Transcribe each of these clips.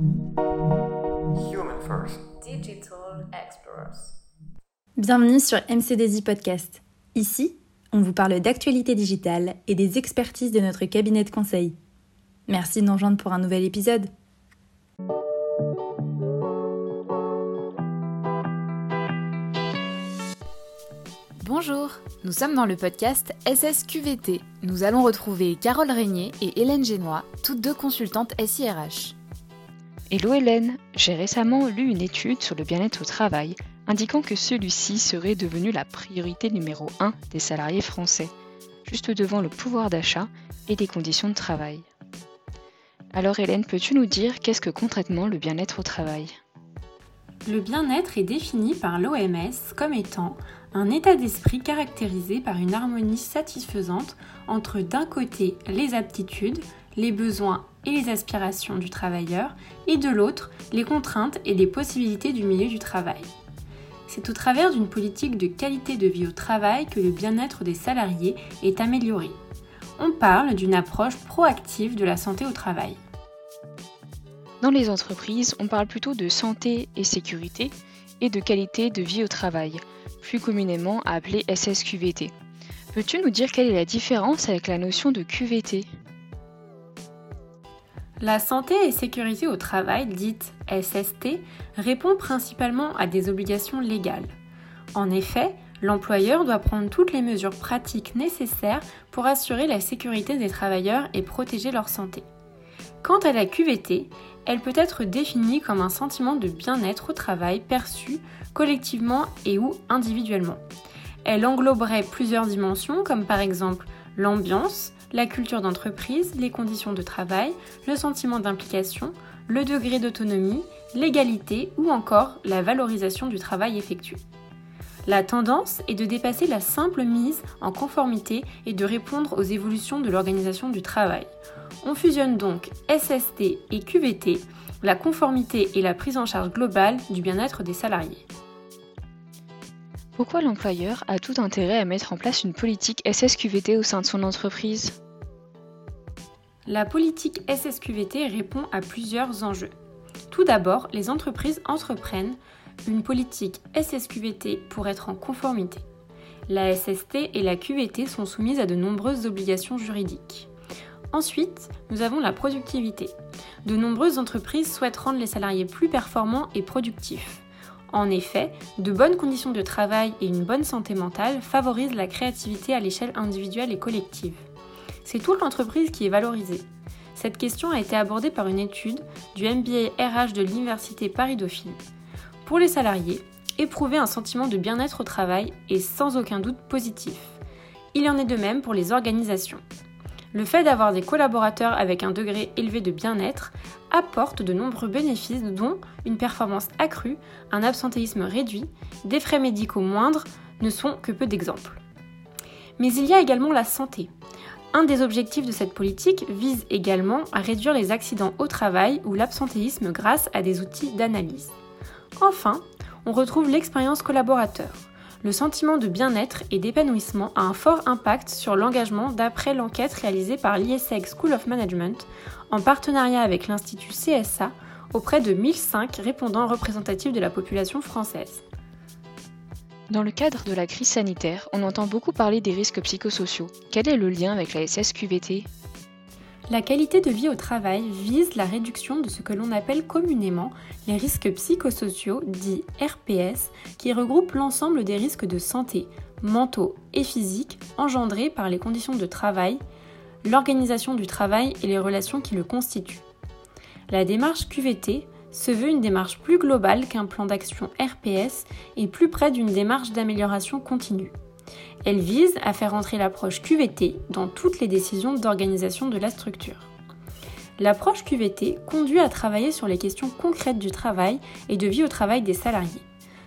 Human First. Digital Explorers. Bienvenue sur MCDZ Podcast. Ici, on vous parle d'actualité digitale et des expertises de notre cabinet de conseil. Merci de nous rejoindre pour un nouvel épisode. Bonjour, nous sommes dans le podcast SSQVT. Nous allons retrouver Carole Régnier et Hélène Génois, toutes deux consultantes SIRH. Hello Hélène, j'ai récemment lu une étude sur le bien-être au travail indiquant que celui-ci serait devenu la priorité numéro 1 des salariés français, juste devant le pouvoir d'achat et les conditions de travail. Alors Hélène, peux-tu nous dire qu'est-ce que concrètement le bien-être au travail? Le bien-être est défini par l'OMS comme étant un état d'esprit caractérisé par une harmonie satisfaisante entre d'un côté les aptitudes, les besoins et les aspirations du travailleur et de l'autre les contraintes et les possibilités du milieu du travail. C'est au travers d'une politique de qualité de vie au travail que le bien-être des salariés est amélioré. On parle d'une approche proactive de la santé au travail. Dans les entreprises, on parle plutôt de santé et sécurité et de qualité de vie au travail, plus communément appelé SSQVT. Peux-tu nous dire quelle est la différence avec la notion de QVT La santé et sécurité au travail, dite SST, répond principalement à des obligations légales. En effet, l'employeur doit prendre toutes les mesures pratiques nécessaires pour assurer la sécurité des travailleurs et protéger leur santé. Quant à la QVT, elle peut être définie comme un sentiment de bien-être au travail perçu collectivement et ou individuellement. Elle engloberait plusieurs dimensions comme par exemple l'ambiance, la culture d'entreprise, les conditions de travail, le sentiment d'implication, le degré d'autonomie, l'égalité ou encore la valorisation du travail effectué. La tendance est de dépasser la simple mise en conformité et de répondre aux évolutions de l'organisation du travail. On fusionne donc SST et QVT, la conformité et la prise en charge globale du bien-être des salariés. Pourquoi l'employeur a tout intérêt à mettre en place une politique SSQVT au sein de son entreprise? La politique SSQVT répond à plusieurs enjeux. Tout d'abord, les entreprises entreprennent une politique SSQVT pour être en conformité. La SST et la QVT sont soumises à de nombreuses obligations juridiques. Ensuite, nous avons la productivité. De nombreuses entreprises souhaitent rendre les salariés plus performants et productifs. En effet, de bonnes conditions de travail et une bonne santé mentale favorisent la créativité à l'échelle individuelle et collective. C'est toute l'entreprise qui est valorisée. Cette question a été abordée par une étude du MBA RH de l'Université Paris-Dauphine. Pour les salariés, éprouver un sentiment de bien-être au travail est sans aucun doute positif. Il en est de même pour les organisations. Le fait d'avoir des collaborateurs avec un degré élevé de bien-être apporte de nombreux bénéfices dont une performance accrue, un absentéisme réduit, des frais médicaux moindres ne sont que peu d'exemples. Mais il y a également la santé. Un des objectifs de cette politique vise également à réduire les accidents au travail ou l'absentéisme grâce à des outils d'analyse. Enfin, on retrouve l'expérience collaborateur le sentiment de bien-être et d'épanouissement a un fort impact sur l'engagement d'après l'enquête réalisée par l'ISEG School of Management en partenariat avec l'Institut CSA auprès de 1005 répondants représentatifs de la population française. Dans le cadre de la crise sanitaire, on entend beaucoup parler des risques psychosociaux. Quel est le lien avec la SSQVT la qualité de vie au travail vise la réduction de ce que l'on appelle communément les risques psychosociaux, dits RPS, qui regroupent l'ensemble des risques de santé, mentaux et physiques engendrés par les conditions de travail, l'organisation du travail et les relations qui le constituent. La démarche QVT se veut une démarche plus globale qu'un plan d'action RPS et plus près d'une démarche d'amélioration continue. Elle vise à faire entrer l'approche QVT dans toutes les décisions d'organisation de la structure. L'approche QVT conduit à travailler sur les questions concrètes du travail et de vie au travail des salariés,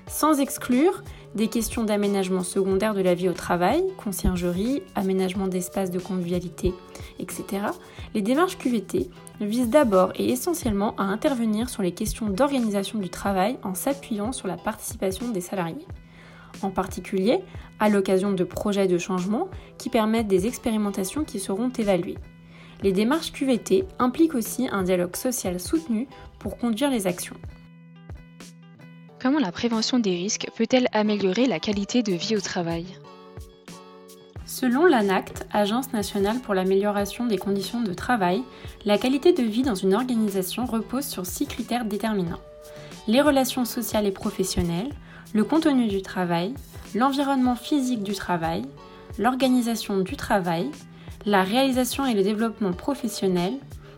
sans exclure des questions d'aménagement secondaire de la vie au travail, conciergerie, aménagement d'espaces de convivialité, etc. Les démarches QVT visent d'abord et essentiellement à intervenir sur les questions d'organisation du travail en s'appuyant sur la participation des salariés en particulier à l'occasion de projets de changement qui permettent des expérimentations qui seront évaluées. Les démarches QVT impliquent aussi un dialogue social soutenu pour conduire les actions. Comment la prévention des risques peut-elle améliorer la qualité de vie au travail? Selon l'ANACT, Agence nationale pour l'amélioration des conditions de travail, la qualité de vie dans une organisation repose sur six critères déterminants. Les relations sociales et professionnelles, le contenu du travail, l'environnement physique du travail, l'organisation du travail, la réalisation et le développement professionnel,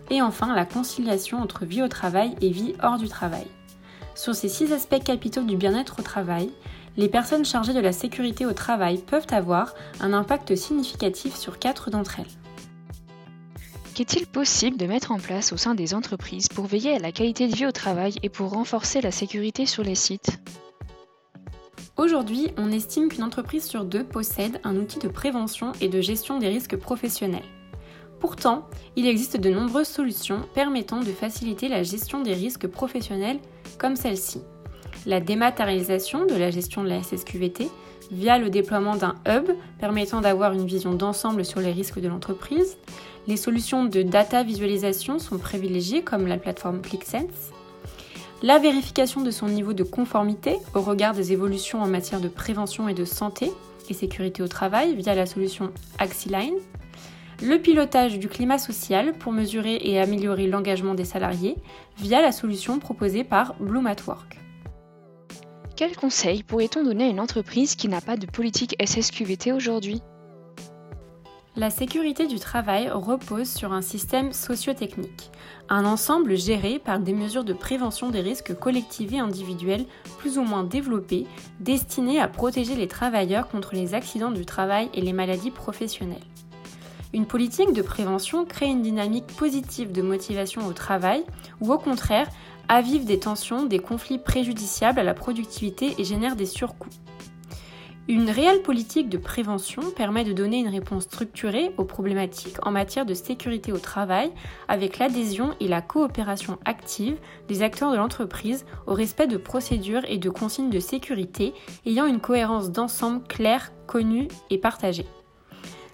et enfin la conciliation entre vie au travail et vie hors du travail. Sur ces six aspects capitaux du bien-être au travail, les personnes chargées de la sécurité au travail peuvent avoir un impact significatif sur quatre d'entre elles. Qu'est-il possible de mettre en place au sein des entreprises pour veiller à la qualité de vie au travail et pour renforcer la sécurité sur les sites? Aujourd'hui, on estime qu'une entreprise sur deux possède un outil de prévention et de gestion des risques professionnels. Pourtant, il existe de nombreuses solutions permettant de faciliter la gestion des risques professionnels comme celle-ci. La dématérialisation de la gestion de la SSQVT via le déploiement d'un hub permettant d'avoir une vision d'ensemble sur les risques de l'entreprise. Les solutions de data visualisation sont privilégiées comme la plateforme ClickSense. La vérification de son niveau de conformité au regard des évolutions en matière de prévention et de santé et sécurité au travail via la solution Axiline le pilotage du climat social pour mesurer et améliorer l'engagement des salariés via la solution proposée par Bloom at Work. Quels conseils pourrait-on donner à une entreprise qui n'a pas de politique SSQVT aujourd'hui? La sécurité du travail repose sur un système socio-technique, un ensemble géré par des mesures de prévention des risques collectifs et individuels plus ou moins développés, destinés à protéger les travailleurs contre les accidents du travail et les maladies professionnelles. Une politique de prévention crée une dynamique positive de motivation au travail ou au contraire avive des tensions, des conflits préjudiciables à la productivité et génère des surcoûts. Une réelle politique de prévention permet de donner une réponse structurée aux problématiques en matière de sécurité au travail avec l'adhésion et la coopération active des acteurs de l'entreprise au respect de procédures et de consignes de sécurité ayant une cohérence d'ensemble claire, connue et partagée.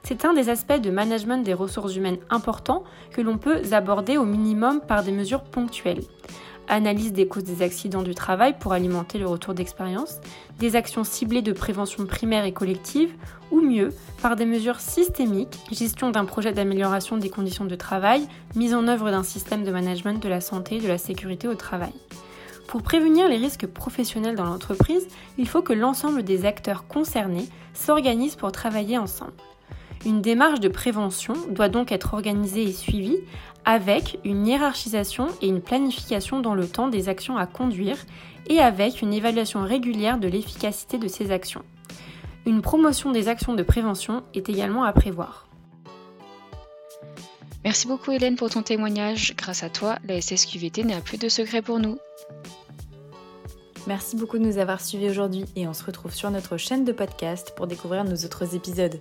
C'est un des aspects de management des ressources humaines importants que l'on peut aborder au minimum par des mesures ponctuelles. Analyse des causes des accidents du travail pour alimenter le retour d'expérience, des actions ciblées de prévention primaire et collective, ou mieux, par des mesures systémiques, gestion d'un projet d'amélioration des conditions de travail, mise en œuvre d'un système de management de la santé et de la sécurité au travail. Pour prévenir les risques professionnels dans l'entreprise, il faut que l'ensemble des acteurs concernés s'organisent pour travailler ensemble. Une démarche de prévention doit donc être organisée et suivie avec une hiérarchisation et une planification dans le temps des actions à conduire et avec une évaluation régulière de l'efficacité de ces actions. Une promotion des actions de prévention est également à prévoir. Merci beaucoup Hélène pour ton témoignage. Grâce à toi, la SSQVT n'a plus de secret pour nous. Merci beaucoup de nous avoir suivis aujourd'hui et on se retrouve sur notre chaîne de podcast pour découvrir nos autres épisodes.